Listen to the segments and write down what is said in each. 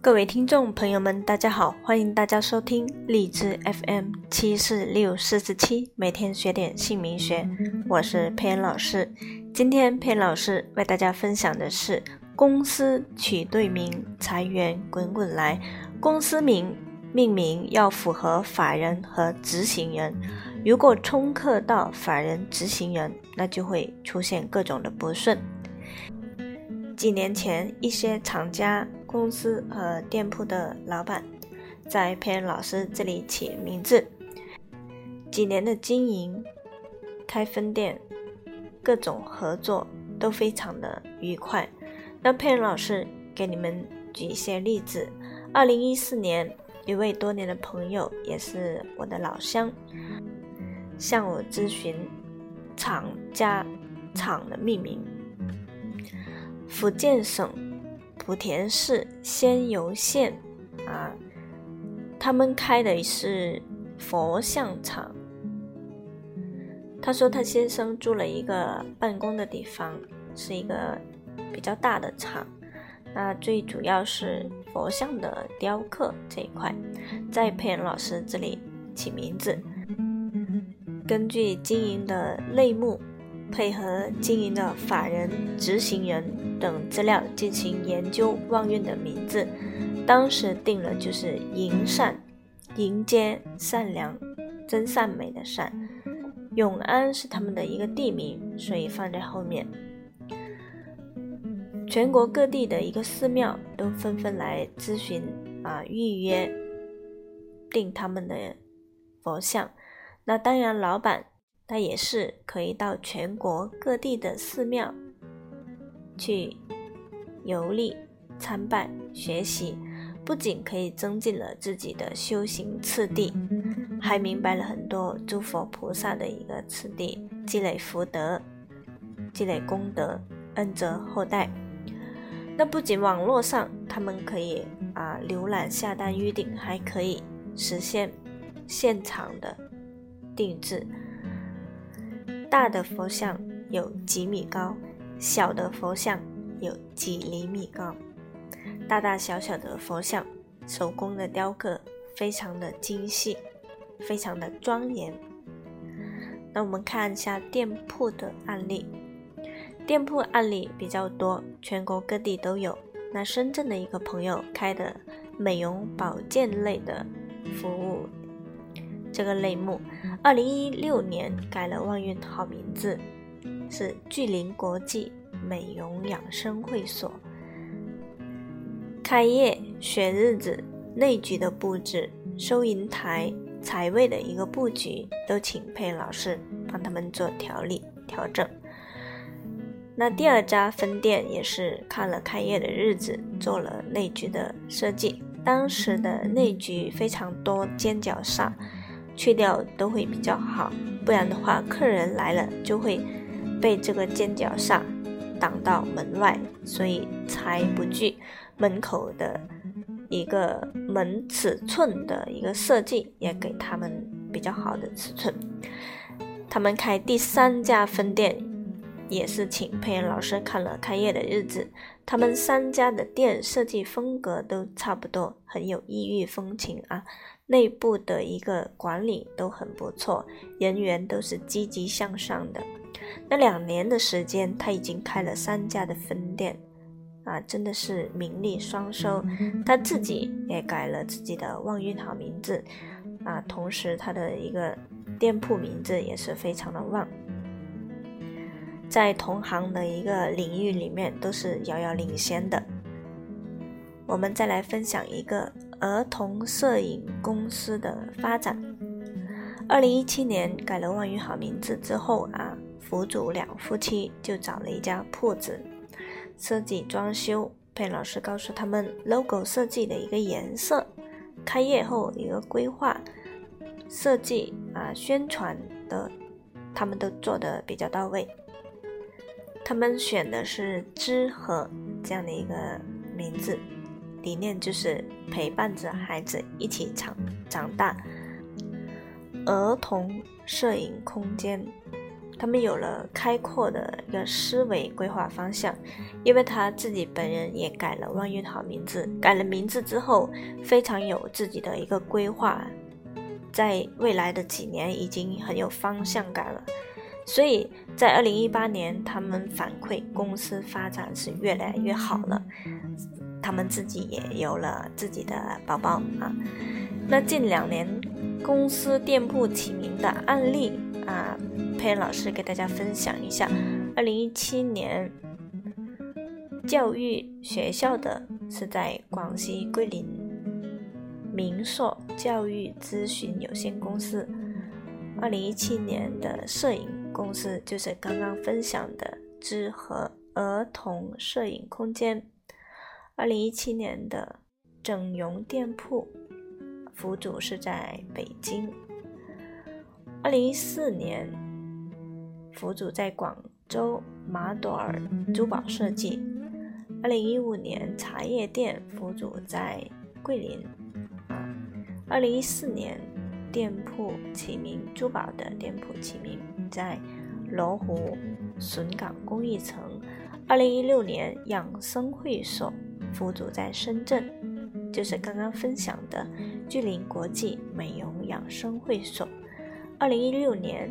各位听众朋友们，大家好，欢迎大家收听荔枝 FM 七四六四十七，每天学点姓名学，我是佩恩老师。今天佩恩老师为大家分享的是公司取对名，财源滚滚来。公司名命名要符合法人和执行人，如果冲克到法人、执行人，那就会出现各种的不顺。几年前，一些厂家、公司和店铺的老板在佩恩老师这里起名字，几年的经营、开分店、各种合作都非常的愉快。那佩恩老师给你们举一些例子：，二零一四年，一位多年的朋友，也是我的老乡，向我咨询厂家厂的命名。福建省莆田市仙游县啊，他们开的是佛像厂。他说他先生租了一个办公的地方，是一个比较大的厂。那最主要是佛像的雕刻这一块，在佩恩老师这里起名字，根据经营的类目。配合经营的法人、执行人等资料进行研究，望运的名字，当时定了就是迎善，迎接善良、真善美的善。永安是他们的一个地名，所以放在后面。全国各地的一个寺庙都纷纷来咨询啊，预约定他们的佛像。那当然，老板。他也是可以到全国各地的寺庙去游历、参拜、学习，不仅可以增进了自己的修行次第，还明白了很多诸佛菩萨的一个次第，积累福德、积累功德，恩泽后代。那不仅网络上他们可以啊浏览、下单、预订，还可以实现现场的定制。大的佛像有几米高，小的佛像有几厘米高，大大小小的佛像，手工的雕刻非常的精细，非常的庄严。那我们看一下店铺的案例，店铺案例比较多，全国各地都有。那深圳的一个朋友开的美容保健类的服务。这个类目，二零一六年改了旺运好名字，是聚林国际美容养生会所。开业选日子、内局的布置、收银台、财位的一个布局，都请配老师帮他们做调理调整。那第二家分店也是看了开业的日子，做了内局的设计。当时的内局非常多尖角煞。去掉都会比较好，不然的话，客人来了就会被这个尖角煞挡到门外，所以才不惧。门口的一个门尺寸的一个设计，也给他们比较好的尺寸。他们开第三家分店，也是请佩恩老师看了开业的日子。他们三家的店设计风格都差不多，很有异域风情啊。内部的一个管理都很不错，人员都是积极向上的。那两年的时间，他已经开了三家的分店，啊，真的是名利双收。他自己也改了自己的旺运好名字，啊，同时他的一个店铺名字也是非常的旺，在同行的一个领域里面都是遥遥领先的。我们再来分享一个。儿童摄影公司的发展。二零一七年改了万运好名字之后啊，福主两夫妻就找了一家铺子，设计装修。佩老师告诉他们，logo 设计的一个颜色，开业后一个规划设计啊，宣传的，他们都做的比较到位。他们选的是“知和”这样的一个名字。理念就是陪伴着孩子一起长长大。儿童摄影空间他们有了开阔的一个思维规划方向，因为他自己本人也改了万运好名字，改了名字之后，非常有自己的一个规划，在未来的几年已经很有方向感了。所以在二零一八年，他们反馈公司发展是越来越好了，他们自己也有了自己的宝宝啊。那近两年公司店铺起名的案例啊。佩恩老师给大家分享一下，二零一七年教育学校的是在广西桂林明硕教育咨询有限公司。二零一七年的摄影公司就是刚刚分享的知和儿童摄影空间。二零一七年的整容店铺，辅主是在北京。二零一四年。辅主在广州马朵尔珠宝设计。二零一五年茶叶店辅主在桂林。啊，二零一四年店铺起名珠宝的店铺起名在罗湖笋岗工艺城。二零一六年养生会所服主在深圳，就是刚刚分享的聚林国际美容养生会所。二零一六年。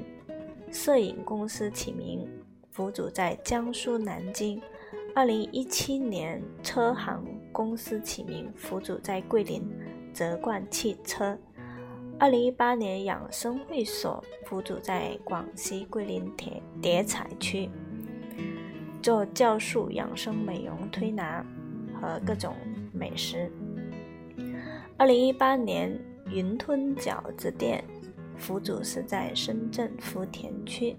摄影公司起名，服主在江苏南京。二零一七年，车行公司起名，服主在桂林泽冠汽车。二零一八年，养生会所辅主在广西桂林叠叠彩区，做酵素养生美容推拿和各种美食。二零一八年，云吞饺子店。辅主是在深圳福田区。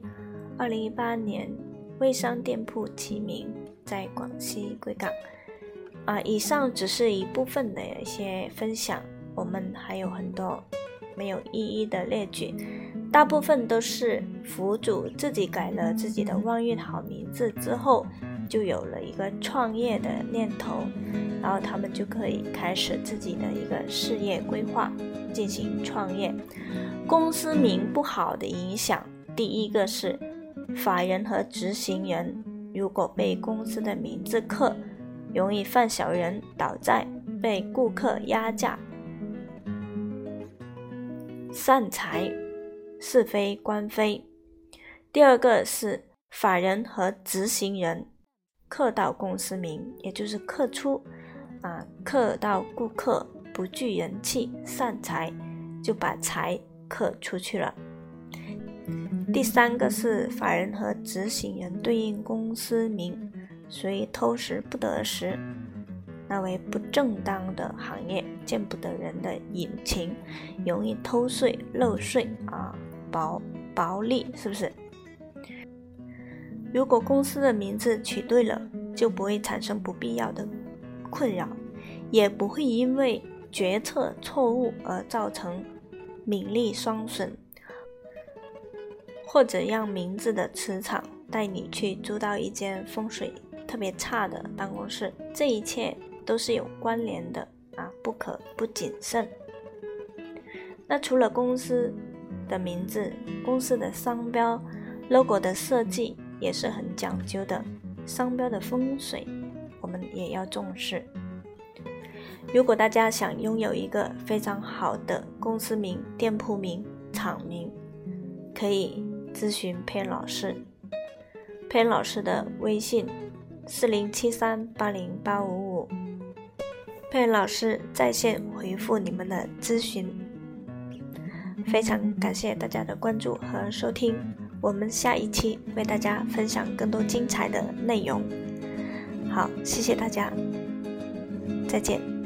二零一八年，微商店铺齐名在广西贵港。啊，以上只是一部分的一些分享，我们还有很多没有一一的列举，大部分都是辅主自己改了自己的旺运好名字之后，就有了一个创业的念头，然后他们就可以开始自己的一个事业规划，进行创业。公司名不好的影响，第一个是法人和执行人如果被公司的名字克，容易犯小人、倒债、被顾客压价、散财、是非官非。第二个是法人和执行人刻到公司名，也就是刻出啊，刻到顾客不聚人气、散财，就把财。刻出去了。第三个是法人和执行人对应公司名，所以偷食不得食，那为不正当的行业，见不得人的隐情，容易偷税漏税啊，薄薄利是不是？如果公司的名字取对了，就不会产生不必要的困扰，也不会因为决策错误而造成。名利双损，或者让名字的磁场带你去租到一间风水特别差的办公室，这一切都是有关联的啊，不可不谨慎。那除了公司的名字，公司的商标、logo 的设计也是很讲究的，商标的风水我们也要重视。如果大家想拥有一个非常好的公司名、店铺名、厂名，可以咨询佩恩老师。佩恩老师的微信：四零七三八零八五五。佩老师在线回复你们的咨询。非常感谢大家的关注和收听，我们下一期为大家分享更多精彩的内容。好，谢谢大家，再见。